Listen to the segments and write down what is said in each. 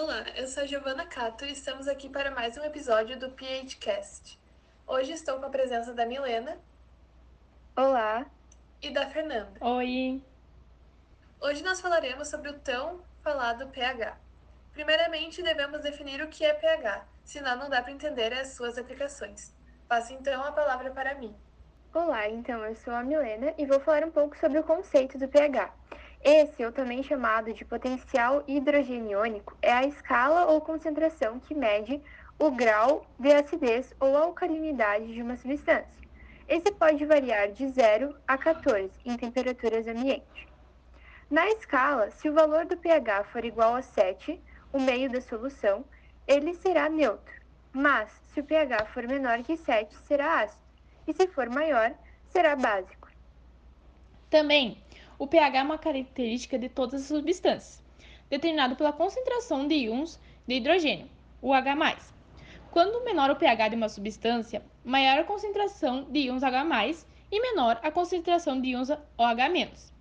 Olá, eu sou a Giovana Cato e estamos aqui para mais um episódio do PHcast. Hoje estou com a presença da Milena. Olá. E da Fernanda. Oi. Hoje nós falaremos sobre o tão falado pH. Primeiramente, devemos definir o que é pH, senão não dá para entender as suas aplicações. Passo então a palavra para mim. Olá, então eu sou a Milena e vou falar um pouco sobre o conceito do pH. Esse, ou também chamado de potencial hidrogeniônico, é a escala ou concentração que mede o grau de acidez ou alcalinidade de uma substância. Esse pode variar de 0 a 14 em temperaturas ambiente. Na escala, se o valor do pH for igual a 7, o meio da solução, ele será neutro. Mas, se o pH for menor que 7, será ácido. E se for maior, será básico. Também, o pH é uma característica de todas as substâncias, determinado pela concentração de íons de hidrogênio, o H+. Quando menor o pH de uma substância, maior a concentração de íons H+, e menor a concentração de íons OH-.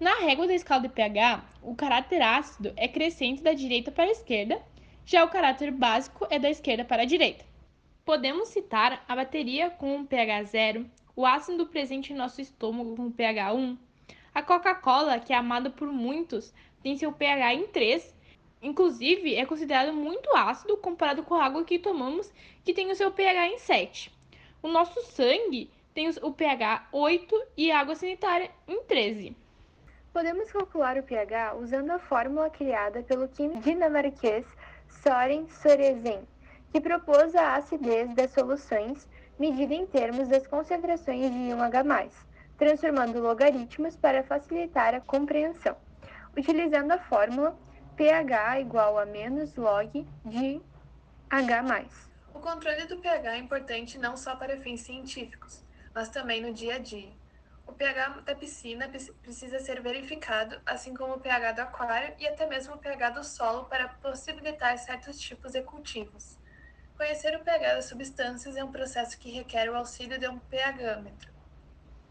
Na régua da escala de pH, o caráter ácido é crescente da direita para a esquerda, já o caráter básico é da esquerda para a direita. Podemos citar a bateria com pH 0, o ácido presente em nosso estômago com pH 1, a Coca-Cola, que é amada por muitos, tem seu pH em 3. Inclusive, é considerado muito ácido comparado com a água que tomamos, que tem o seu pH em 7. O nosso sangue tem o pH 8 e a água sanitária em 13. Podemos calcular o pH usando a fórmula criada pelo químico dinamarquês Soren Soresen, que propôs a acidez das soluções medida em termos das concentrações de íon H+, transformando logaritmos para facilitar a compreensão, utilizando a fórmula pH igual a menos log de H+. O controle do pH é importante não só para fins científicos, mas também no dia a dia. O pH da piscina precisa ser verificado, assim como o pH do aquário e até mesmo o pH do solo para possibilitar certos tipos de cultivos. Conhecer o pH das substâncias é um processo que requer o auxílio de um pHmetro.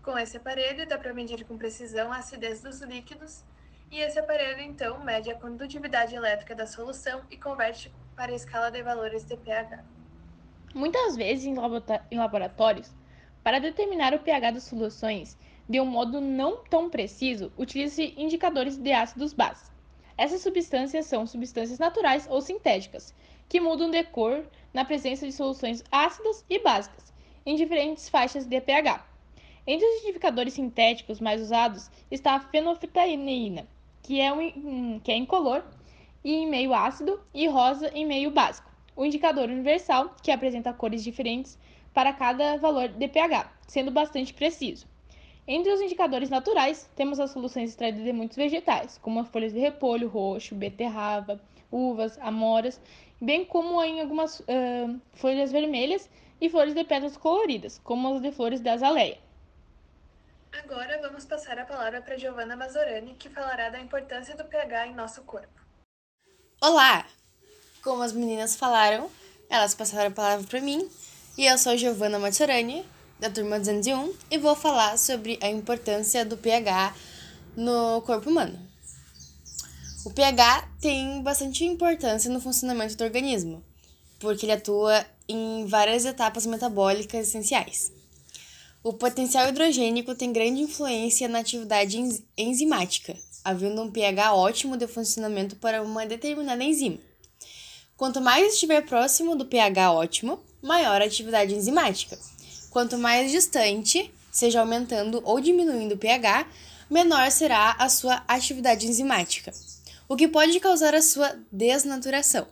Com esse aparelho, dá para medir com precisão a acidez dos líquidos, e esse aparelho, então, mede a condutividade elétrica da solução e converte para a escala de valores de pH. Muitas vezes, em laboratórios, para determinar o pH das soluções de um modo não tão preciso, utiliza-se indicadores de ácidos base. Essas substâncias são substâncias naturais ou sintéticas, que mudam de cor na presença de soluções ácidas e básicas, em diferentes faixas de pH. Entre os identificadores sintéticos mais usados está a fenolftaleína, que é, um, que é incolor e em meio ácido, e rosa em meio básico. O indicador universal, que apresenta cores diferentes para cada valor de pH, sendo bastante preciso. Entre os indicadores naturais, temos as soluções extraídas de muitos vegetais, como as folhas de repolho, roxo, beterraba, uvas, amoras, bem como em algumas uh, folhas vermelhas e flores de pétalas coloridas, como as de flores da azaleia. Agora vamos passar a palavra para Giovanna Mazorani, que falará da importância do pH em nosso corpo. Olá! Como as meninas falaram, elas passaram a palavra para mim, e eu sou Giovanna Mazorani, da turma 201, e vou falar sobre a importância do pH no corpo humano. O pH tem bastante importância no funcionamento do organismo, porque ele atua em várias etapas metabólicas essenciais. O potencial hidrogênico tem grande influência na atividade enzimática, havendo um pH ótimo de funcionamento para uma determinada enzima. Quanto mais estiver próximo do pH ótimo, maior a atividade enzimática. Quanto mais distante, seja aumentando ou diminuindo o pH, menor será a sua atividade enzimática, o que pode causar a sua desnaturação.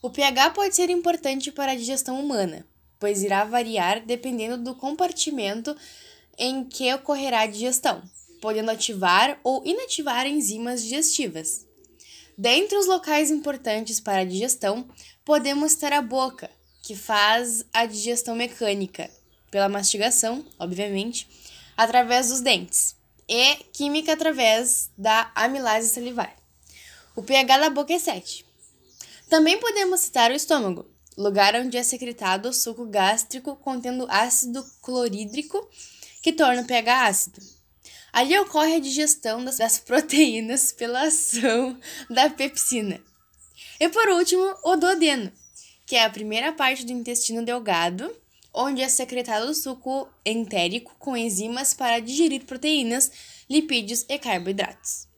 O pH pode ser importante para a digestão humana, pois irá variar dependendo do compartimento em que ocorrerá a digestão, podendo ativar ou inativar enzimas digestivas. Dentre os locais importantes para a digestão, podemos ter a boca, que faz a digestão mecânica, pela mastigação, obviamente, através dos dentes, e química através da amilase salivar. O pH da boca é 7. Também podemos citar o estômago, lugar onde é secretado o suco gástrico contendo ácido clorídrico, que torna o pH ácido. Ali ocorre a digestão das, proteínas pela ação da pepsina. E por último, o duodeno, que é a primeira parte do intestino delgado, onde é secretado o suco entérico com enzimas para digerir proteínas, lipídios e carboidratos.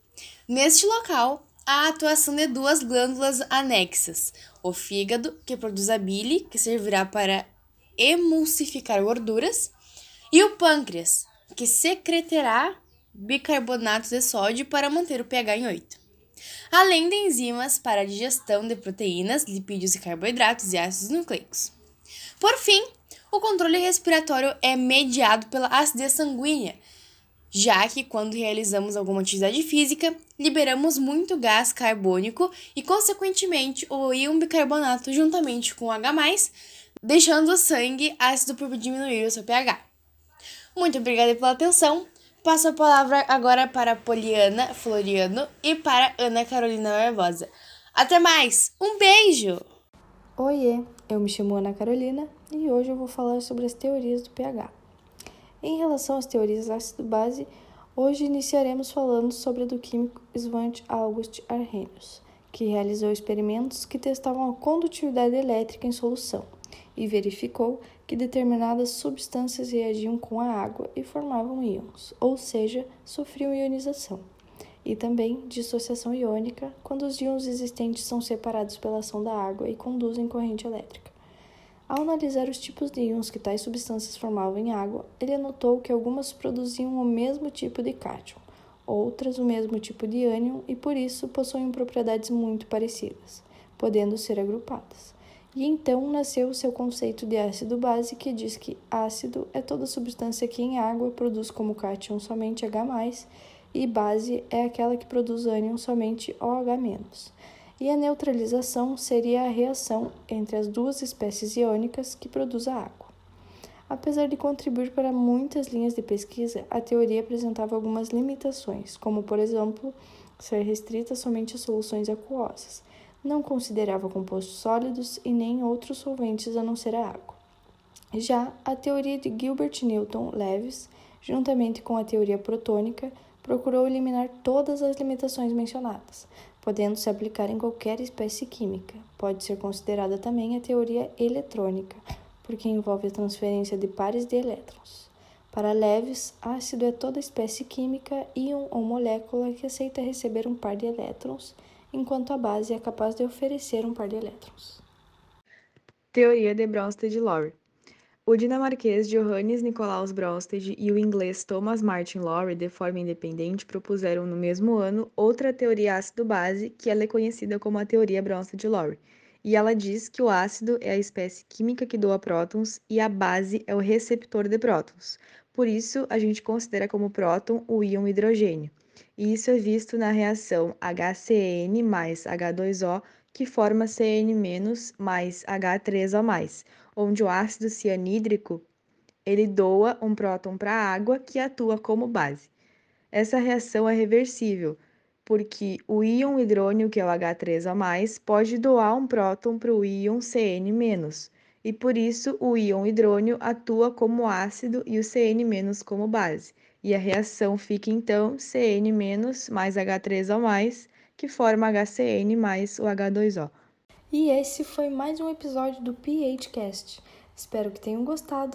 Neste local, a atuação de duas glândulas anexas, o fígado, que produz a bile, que servirá para emulsificar gorduras, e o pâncreas, que secretará bicarbonato de sódio para manter o pH em 8. Além de enzimas para a digestão de proteínas, lipídios e carboidratos e ácidos nucleicos. Por fim, o controle respiratório é mediado pela acidez sanguínea, já que quando realizamos alguma atividade física, liberamos muito gás carbônico e, consequentemente, o íon bicarbonato juntamente com o H+, deixando o sangue ácido por diminuir o seu pH. Muito obrigada pela atenção. Passo a palavra agora para Poliana Floriano e para Ana Carolina Barbosa. Até mais! Um beijo! Oiê, eu me chamo Ana Carolina e hoje eu vou falar sobre as teorias do pH. Em relação às teorias ácido-base, hoje iniciaremos falando sobre a do químico Svante August Arrhenius, que realizou experimentos que testavam a condutividade elétrica em solução e verificou que determinadas substâncias reagiam com a água e formavam íons, ou seja, sofriam ionização, e também dissociação iônica quando os íons existentes são separados pela ação da água e conduzem corrente elétrica. Ao analisar os tipos de íons que tais substâncias formavam em água, ele notou que algumas produziam o mesmo tipo de cátion, outras o mesmo tipo de ânion e por isso possuem propriedades muito parecidas, podendo ser agrupadas. E então nasceu o seu conceito de ácido-base, que diz que ácido é toda substância que em água produz como cátion somente H+, e base é aquela que produz ânion somente OH-. E a neutralização seria a reação entre as duas espécies iônicas que produz a água. Apesar de contribuir para muitas linhas de pesquisa, a teoria apresentava algumas limitações, como, por exemplo, ser restrita somente a soluções aquosas não considerava compostos sólidos e nem outros solventes a não ser a água. Já a teoria de Gilbert Newton Lewis, juntamente com a teoria protônica, procurou eliminar todas as limitações mencionadas, podendo se aplicar em qualquer espécie química. Pode ser considerada também a teoria eletrônica, porque envolve a transferência de pares de elétrons. Para Lewis, ácido é toda espécie química, íon ou molécula que aceita receber um par de elétrons enquanto a base é capaz de oferecer um par de elétrons. Teoria de Bronsted-Lowry o dinamarquês Johannes Nicolaus Bronsted e o inglês Thomas Martin Lowry, de forma independente, propuseram no mesmo ano outra teoria ácido-base, que ela é conhecida como a teoria Bronsted-Lowry. E ela diz que o ácido é a espécie química que doa prótons e a base é o receptor de prótons. Por isso, a gente considera como próton o íon hidrogênio e isso é visto na reação HCN mais H2O, que forma CN- mais H3O+, onde o ácido cianídrico ele doa um próton para a água que atua como base. Essa reação é reversível, porque o íon hidrônio, que é o H3O+, pode doar um próton para o íon CN-, e por isso o íon hidrônio atua como ácido e o CN- como base e a reação fica então CN- mais H3O+, que forma HCN mais o H2O. E esse foi mais um episódio do PHcast. Espero que tenham gostado